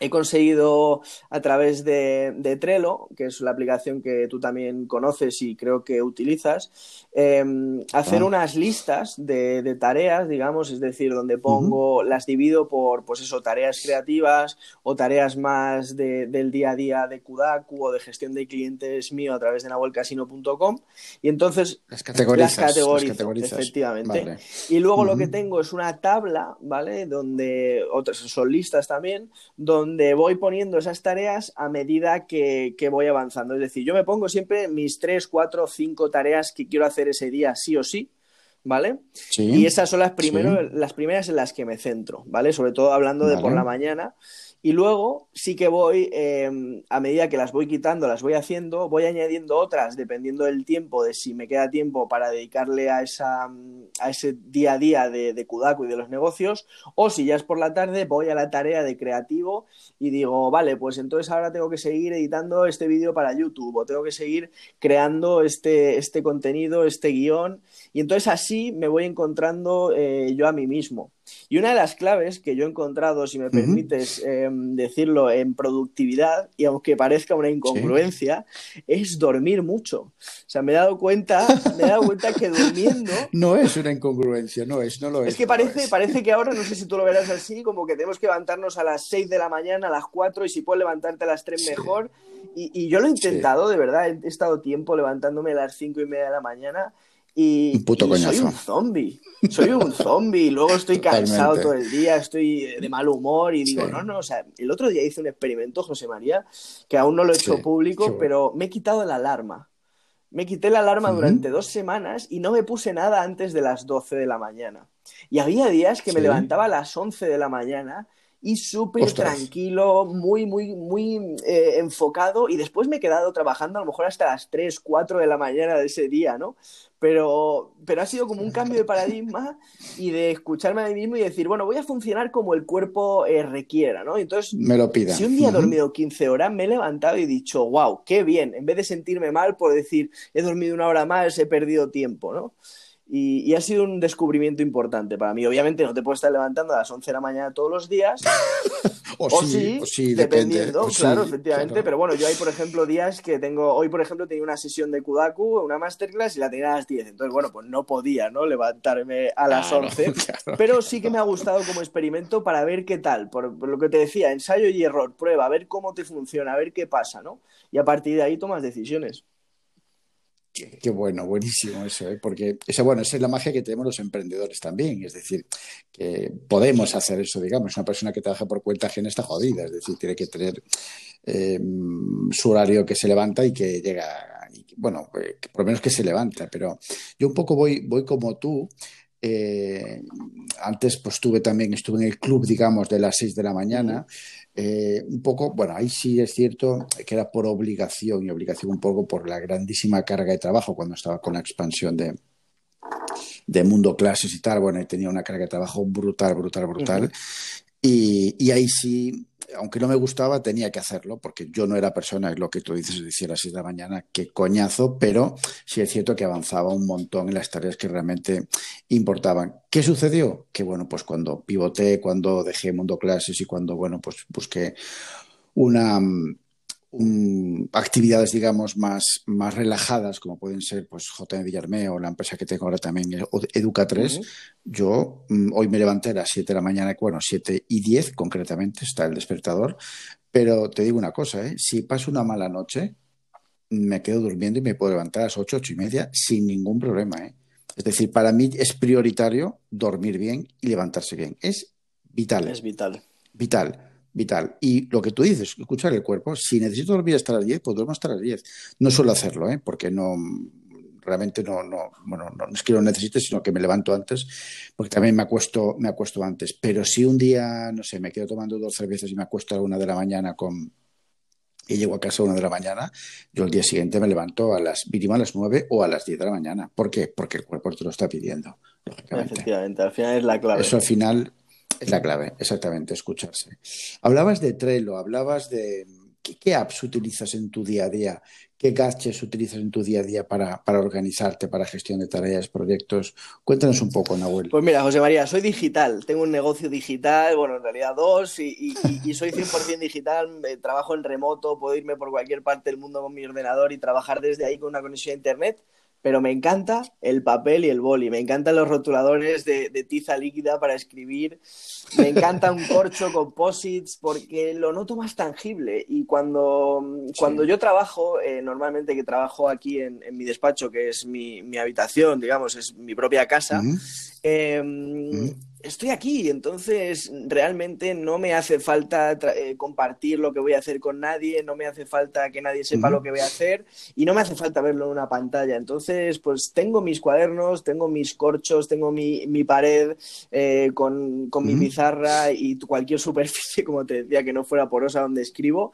S2: He conseguido a través de, Trello, que es la aplicación que tú también conoces y creo que utilizas, em, hacer ah. unas listas de, tareas, digamos, es decir, donde pongo, las divido por, pues eso, tareas creativas o tareas más del día a día de Kudaku o de gestión de clientes mío a través de nahuelcasino.com y entonces
S1: las categorizas,
S2: las categorizo, efectivamente. Y luego lo que tengo es una tabla, ¿vale? Donde otras son listas también, donde donde voy poniendo esas tareas a medida que, voy avanzando. Es decir, yo me pongo siempre mis tres, cuatro, cinco tareas que quiero hacer ese día sí o sí, ¿vale? y esas son las, las primeras en las que me centro, ¿vale? Sobre todo hablando de por la mañana. Y luego sí que voy, em, a medida que las voy quitando, las voy haciendo, voy añadiendo otras dependiendo del tiempo, de si me queda tiempo para dedicarle a, esa, a ese día a día de, de Kudaku y de los negocios, o si ya es por la tarde, voy a la tarea de creativo y digo, vale, pues entonces ahora tengo que seguir editando este vídeo para YouTube, o tengo que seguir creando este, este contenido, este guion, y entonces así me voy encontrando eh, yo a mí mismo. Y una de las claves que yo he encontrado, si me permites em, decirlo, en productividad, y aunque parezca una incongruencia, es dormir mucho. O sea, me he dado cuenta, me he dado cuenta que durmiendo. [LAUGHS]
S1: No es una incongruencia, no es, no lo es.
S2: Es que parece, parece que ahora, no sé si tú lo verás así, como que tenemos que levantarnos a las 6 de la mañana, a las 4, y si puedes levantarte a las 3 mejor. Y, yo lo he intentado, de verdad, he estado tiempo levantándome a las 5 y media de la mañana y, soy un zombie. Soy un zombie. Luego estoy cansado todo el día, estoy de mal humor y digo, no, no, o sea, el otro día hice un experimento, José María, que aún no lo he hecho público, pero me he quitado la alarma. Me quité la alarma durante dos semanas y no me puse nada antes de las 12 de la mañana. Y había días que me levantaba a las 11 de la mañana y súper tranquilo, muy, muy, muy eh, enfocado. Y después me he quedado trabajando a lo mejor hasta las 3, 4 de la mañana de ese día, ¿no? Pero, pero ha sido como un cambio de paradigma y de escucharme a mí mismo y decir, bueno, voy a funcionar como el cuerpo eh, requiera, ¿no? Entonces,
S1: me lo pida.
S2: Si un día he dormido 15 horas, me he levantado y he dicho, wow, qué bien, en vez de sentirme mal por decir, he dormido una hora más, he perdido tiempo, ¿no? Y, ha sido un descubrimiento importante para mí. Obviamente no te puedes estar levantando a las 11 de la mañana todos los días. [LAUGHS]
S1: o, sí,
S2: dependiendo, claro, efectivamente. Pero bueno, yo hay, por ejemplo, días que tengo... Hoy, por ejemplo, tenía una sesión de Kudaku, una masterclass, y la tenía a las 10. Entonces, bueno, pues no podía, ¿no? Levantarme a las 11. [LAUGHS] Pero sí que me ha gustado como experimento para ver qué tal. Por, por, lo que te decía, ensayo y error, prueba, a ver cómo te funciona, a ver qué pasa, ¿no? Y a partir de ahí tomas decisiones.
S1: Qué, bueno, buenísimo eso, ¿eh? porque esa, bueno, esa es la magia que tenemos los emprendedores también, es decir, que podemos hacer eso, digamos, una persona que trabaja por cuenta ajena está jodida, es decir, tiene que tener eh, su horario que se levanta y que llega, bueno, eh, por lo menos que se levanta, pero yo un poco voy, voy como tú, eh, antes pues estuve también, estuve en el club, digamos, de las 6 de la mañana. Eh, un poco, bueno, ahí sí es cierto que era por obligación y obligación un poco por la grandísima carga de trabajo cuando estaba con la expansión de, de Mundo Clases y tal. Bueno, tenía una carga de trabajo brutal, brutal, brutal. y, y ahí sí aunque no me gustaba, tenía que hacerlo, porque yo no era persona, es lo que tú dices, decía a las 6 de la mañana, qué coñazo, pero sí es cierto que avanzaba un montón en las tareas que realmente importaban. ¿Qué sucedió? Que bueno, pues cuando pivoté, cuando dejé Mundo Clases y cuando, bueno, pues busqué una, actividades, digamos, más, más relajadas, como pueden ser pues JM Villarme o la empresa que tengo ahora también, Educa3, yo mm, hoy me levanté a las 7 de la mañana, bueno, 7 y 10 concretamente, está el despertador, pero te digo una cosa, ¿eh? si paso una mala noche, me quedo durmiendo y me puedo levantar a las 8, 8 y media sin ningún problema. ¿eh? Es decir, para mí es prioritario dormir bien y levantarse bien. Es vital.
S2: Es vital.
S1: Vital, vital. Y lo que tú dices, escuchar el cuerpo, si necesito dormir hasta las 10, pues duermo hasta las 10. No suelo hacerlo, ¿eh? porque no, realmente no, no, bueno, no, es que lo necesite, sino que me levanto antes, porque también me acuesto, me acuesto antes. Pero si un día, no sé, me quedo tomando dos cervezas y me acuesto a una de la mañana con y llego a casa a una de la mañana, yo el día siguiente me levanto a las mínimo a las nueve o a las diez de la mañana. ¿Por qué? Porque el cuerpo te lo está pidiendo.
S2: Efectivamente, al final es la clave.
S1: Eso al final es la clave, exactamente, escucharse. Hablabas de Trello, hablabas de ¿Qué, apps utilizas en tu día a día? ¿Qué gadgets utilizas en tu día a día para, organizarte, para gestión de tareas, proyectos? Cuéntanos un poco, Nahuel.
S2: Pues mira, José María, soy digital. Tengo un negocio digital, bueno, en realidad dos, y, y soy 100% digital. trabajo en remoto, puedo irme por cualquier parte del mundo con mi ordenador y trabajar desde ahí con una conexión a Internet pero me encanta el papel y el boli, me encantan los rotuladores de, tiza líquida para escribir, me encanta un corcho composites porque lo noto más tangible. Y cuando, cuando yo trabajo, eh, normalmente que trabajo aquí en, mi despacho, que es mi, habitación, digamos, es mi propia casa, Em, estoy aquí, entonces realmente no me hace falta eh, compartir lo que voy a hacer con nadie, no me hace falta que nadie sepa lo que voy a hacer y no me hace falta verlo en una pantalla. Entonces, pues tengo mis cuadernos, tengo mis corchos, tengo mi, pared eh, con, mi pizarra y cualquier [LAUGHS] superficie, como te decía, que no fuera porosa donde escribo.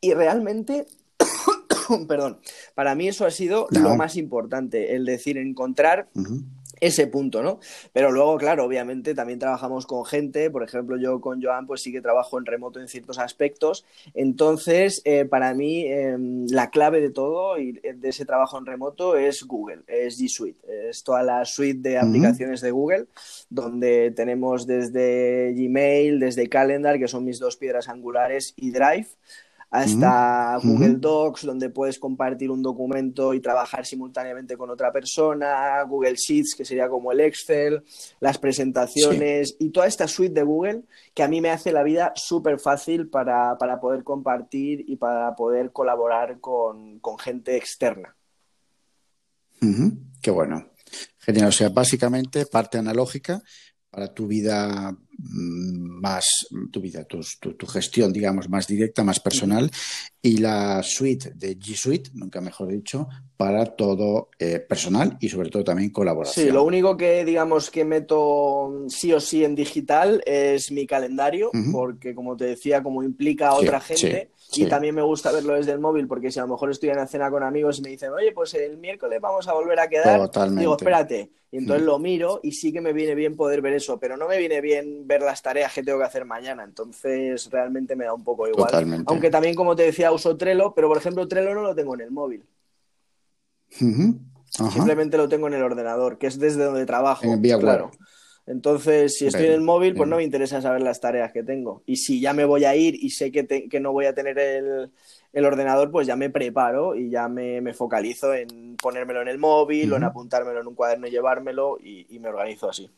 S2: Y realmente [COUGHS] perdón, para mí eso ha sido lo más importante, el decir, encontrar ese punto, ¿no? Pero luego, claro, obviamente también trabajamos con gente, por ejemplo, yo con Joan, pues sí que trabajo en remoto en ciertos aspectos. Entonces, eh, para mí, em, la clave de todo y de ese trabajo en remoto es Google, es G Suite, es toda la suite de aplicaciones de Google, donde tenemos desde Gmail, desde Calendar, que son mis dos piedras angulares, y Drive hasta Google Docs, donde puedes compartir un documento y trabajar simultáneamente con otra persona, Google Sheets, que sería como el Excel, las presentaciones y toda esta suite de Google que a mí me hace la vida súper fácil para, poder compartir y para poder colaborar con, gente externa.
S1: Qué bueno. Genial. O sea, básicamente parte analógica para tu vida Mm, más tu vida, tu, tu, gestión, digamos, más directa, más personal, y la suite de G Suite, nunca mejor dicho, para todo eh, personal y sobre todo también colaboración.
S2: Sí, lo único que digamos que meto sí o sí en digital es mi calendario, porque como te decía, como implica a otra gente. Y también me gusta verlo desde el móvil, porque si a lo mejor estoy en la cena con amigos y me dicen, oye, pues el miércoles vamos a volver a quedar, digo, espérate. Y entonces lo miro y sí que me viene bien poder ver eso, pero no me viene bien ver las tareas que tengo que hacer mañana. Entonces realmente me da un poco igual. Aunque también, como te decía, uso Trello, pero por ejemplo, Trello no lo tengo en el móvil. Simplemente lo tengo en el ordenador, que es desde donde trabajo. En claro. Entonces, si estoy en el móvil, pues no me interesa saber las tareas que tengo. Y si ya me voy a ir y sé que, que no voy a tener el, ordenador, pues ya me preparo y ya me, focalizo en ponérmelo en el móvil o en apuntármelo en un cuaderno y llevármelo y, me organizo así.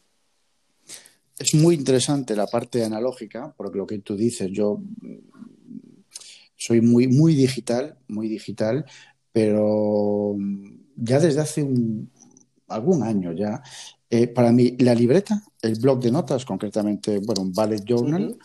S1: Es muy interesante la parte analógica, porque lo que tú dices, yo soy muy, muy digital, muy digital, pero ya desde hace algún año ya eh, para mí, la libreta, el blog de notas, concretamente, bueno, un bullet journal,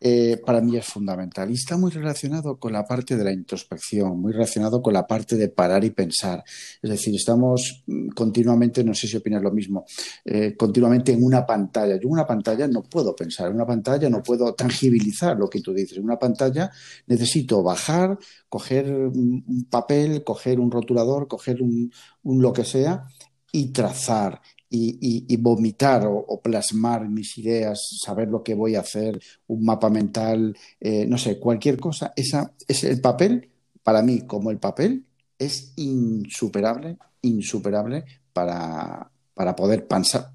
S1: eh, para mí es fundamental y está muy relacionado con la parte de la introspección, muy relacionado con la parte de parar y pensar. Es decir, estamos mm, continuamente, no sé si opinas lo mismo, eh, continuamente en una pantalla. Yo en una pantalla no puedo pensar, en una pantalla no puedo tangibilizar lo que tú dices. En una pantalla necesito bajar, coger un papel, coger un rotulador, coger un, un lo que sea y trazar y, vomitar o, plasmar mis ideas, saber lo que voy a hacer, un mapa mental, eh, no sé, cualquier cosa, esa, es el papel, para mí, como el papel, es insuperable, insuperable para, para poder pensar,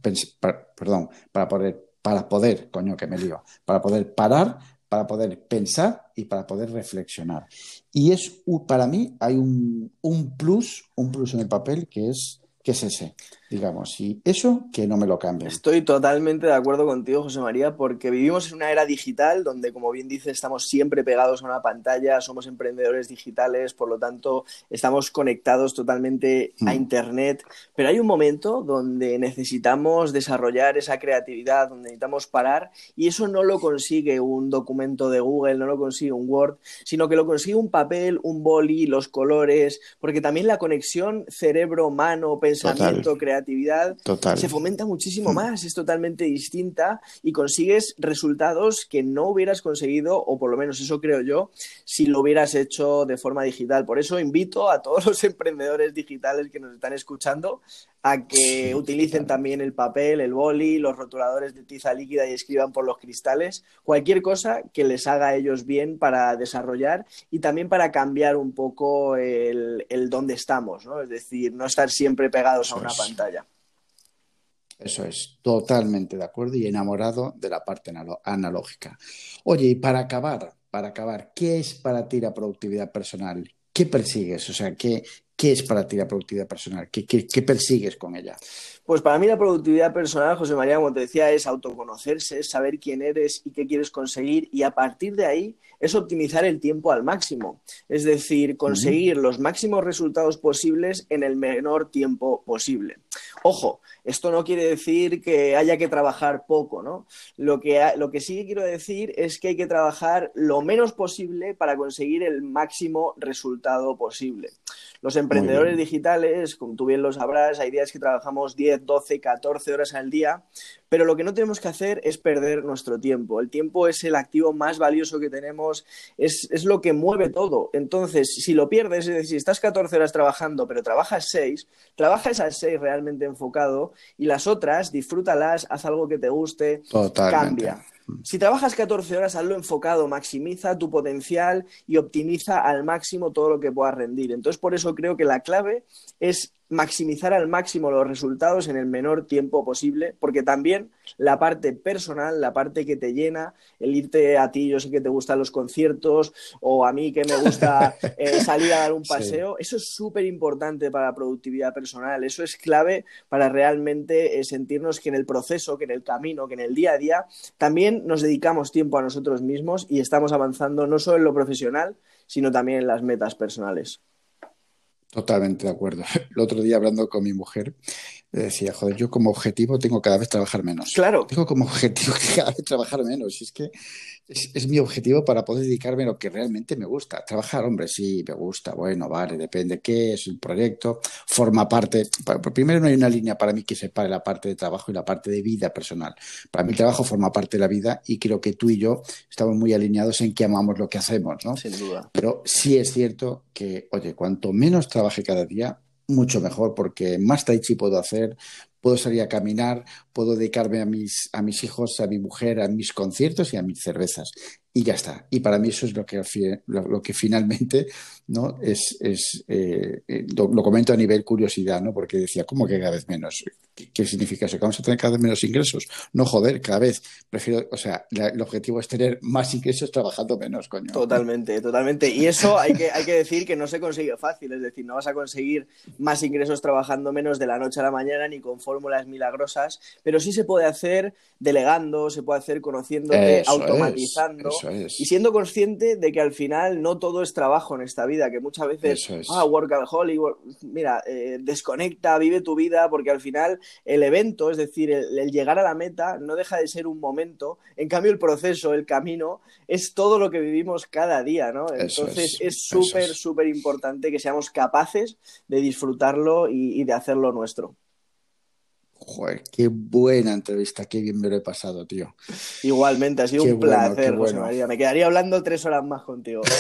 S1: perdón, para poder, para poder, coño que me lío, para poder parar, para poder pensar y para poder reflexionar. Y es, para mí, hay un, un plus, un plus en el papel que es que es ese, digamos. Y eso que no me lo cambien.
S2: Estoy totalmente de acuerdo contigo, José María, porque vivimos en una era digital donde, como bien dices, estamos siempre pegados a una pantalla, somos emprendedores digitales, por lo tanto, estamos conectados totalmente a mm. Internet. Pero hay un momento donde necesitamos desarrollar esa creatividad, donde necesitamos parar, y eso no lo consigue un documento de Google, no lo consigue un Word, sino que lo consigue un papel, un boli, los colores, porque también la conexión cerebro-mano, pensamiento, creatividad, se fomenta muchísimo mm. más, es totalmente distinta y consigues resultados que no hubieras conseguido, o por lo menos eso creo yo, si lo hubieras hecho de forma digital. Por eso invito a todos los [LAUGHS] emprendedores digitales que nos están escuchando a que utilicen también el papel, el boli, los rotuladores de tiza líquida y escriban por los cristales, cualquier cosa que les haga a ellos bien para desarrollar y también para cambiar un poco el, el dónde estamos, ¿no? Es decir, no estar siempre pegados a una pantalla.
S1: Eso es, totalmente de acuerdo y enamorado de la parte analógica. Oye, y para acabar, para acabar, ¿qué es para ti la productividad personal? ¿Qué persigues? O sea, ¿qué, ¿Qué es para ti la productividad personal? ¿Qué, persigues con ella?
S2: Pues para mí la productividad personal, José María, como te decía, es autoconocerse, es saber quién eres y qué quieres conseguir y a partir de ahí es optimizar el tiempo al máximo. Es decir, conseguir los máximos resultados posibles en el menor tiempo posible. Ojo, esto no quiere decir que haya que trabajar poco, ¿no? Lo que, lo que sí quiero decir es que hay que trabajar lo menos posible para conseguir el máximo resultado posible. Los emprendedores digitales, como tú bien lo sabrás, hay días que trabajamos 10, 12, 14 horas al día, pero lo que no tenemos que hacer es perder nuestro tiempo. El tiempo es el activo más valioso que tenemos, es, es lo que mueve todo. Entonces, si lo pierdes, es decir, si estás 14 horas trabajando, pero trabajas 6, trabaja esas 6 realmente enfocado y las otras, disfrútalas, haz algo que te guste, cambia. Si trabajas 14 horas, hazlo enfocado, maximiza tu potencial y optimiza al máximo todo lo que puedas rendir. Entonces, por eso creo que la clave es maximizar al máximo los resultados en el menor tiempo posible, porque también la parte personal, la parte que te llena, el irte a ti, yo sé que te gustan los conciertos, o a mí que me gusta [LAUGHS] eh, salir a dar un paseo, eso es súper importante para la productividad personal, eso es clave para realmente eh, sentirnos que en el proceso, que en el camino, que en el día a día, también nos dedicamos tiempo a nosotros mismos y estamos avanzando no solo en lo profesional, sino también en las metas personales.
S1: Totalmente de acuerdo. [LAUGHS] El otro día hablando con mi mujer, decía, joder, yo como objetivo tengo cada vez trabajar menos.
S2: Claro.
S1: Tengo como objetivo [LAUGHS] cada vez trabajar menos. Y es que es, mi objetivo para poder dedicarme a lo que realmente me gusta. Trabajar, hombre, sí, me gusta, bueno, vale, depende qué es el proyecto, forma parte. Primero, no hay una línea para mí que separe la parte de trabajo y la parte de vida personal. Para mí, el trabajo forma parte de la vida y creo que tú y yo estamos muy alineados en que amamos lo que hacemos, ¿no?
S2: Sin duda.
S1: Pero sí es cierto que, oye, cuanto menos trabaje cada día, mucho mejor porque más tai chi puedo hacer, puedo salir a caminar, puedo dedicarme a mis, a mis hijos, a mi mujer, a mis conciertos y a mis cervezas. Y ya está. Y para mí eso es lo que, lo, que finalmente ¿no? es, es eh, eh, lo, comento a nivel curiosidad, ¿no? porque decía, ¿cómo que cada vez menos? ¿Qué, significa eso? ¿Que vamos a tener cada vez menos ingresos? No, joder, cada vez. Prefiero, o sea, el objetivo es tener más ingresos trabajando menos, coño.
S2: Totalmente, totalmente. Y eso hay que, hay que decir que no se consigue fácil, es decir, no vas a conseguir más ingresos trabajando menos de la noche a la mañana ni con fórmulas milagrosas, pero sí se puede hacer delegando, se puede hacer conociéndote, automatizando y siendo consciente de que al final no todo es trabajo en esta vida, que muchas veces, ah, workaholic, mira, eh, desconecta, vive tu vida, porque al final el evento, es decir, el, llegar a la meta, no deja de ser un momento, en cambio el proceso, el camino, es todo lo que vivimos cada día, ¿no? Entonces es. súper, súper importante que seamos capaces de disfrutarlo y de hacerlo nuestro.
S1: Joder, qué buena entrevista, qué bien me lo he pasado, tío.
S2: Igualmente, ha sido un placer, José María. Me quedaría hablando tres horas más contigo. [LAUGHS]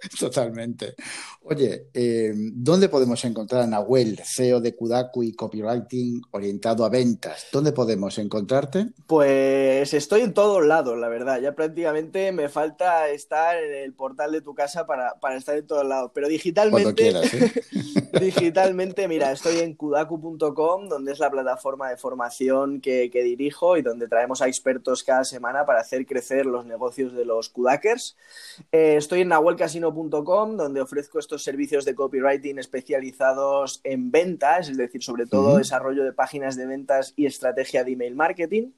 S2: [LAUGHS]
S1: Totalmente. Oye, eh, ¿dónde podemos encontrar a Nahuel, CEO de Kudaku y copywriting orientado a ventas? ¿Dónde podemos encontrarte?
S2: Pues estoy en todos lados, la verdad. Ya prácticamente me falta estar en el portal de tu casa para, estar en todos lados. Pero digitalmente,
S1: ¿eh? [LAUGHS]
S2: digitalmente, mira, estoy en kudaku.com, donde es la plataforma de formación que, dirijo y donde traemos a expertos cada semana para hacer crecer los negocios de los Kudakers. Eh, estoy en nahuelcasino.com, donde ofrezco estos estos servicios de copywriting especializados en ventas, es decir, sobre todo desarrollo de páginas de ventas y estrategia de email marketing.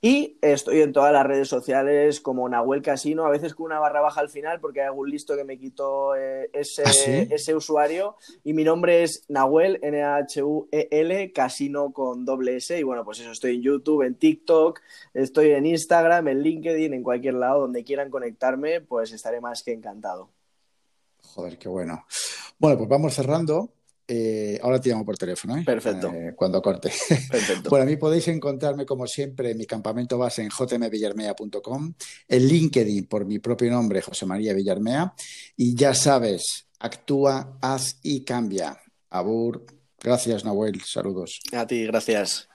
S2: Y estoy en todas las redes sociales como Nahuel Casino, a veces con una barra baja al final porque hay algún listo que me quitó eh, ese, ¿Ah, ese usuario. Y mi nombre es Nahuel, N-H-U-E-L, Casino con doble S. Y bueno, pues eso, estoy en YouTube, en TikTok, estoy en Instagram, en LinkedIn, en cualquier lado donde quieran conectarme, pues estaré más que encantado.
S1: Joder, qué bueno. Bueno, pues vamos cerrando. Eh, ahora te llamo por teléfono, ¿eh?
S2: Perfecto.
S1: Eh, cuando corte. Perfecto. [LAUGHS] bueno, a mí podéis encontrarme, como siempre, en mi campamento base en jmvillarmea.com, en LinkedIn por mi propio nombre, José María Villarmea. Y ya sabes, actúa, haz y cambia. Abur. Gracias, Nahuel. Saludos.
S2: A ti, gracias.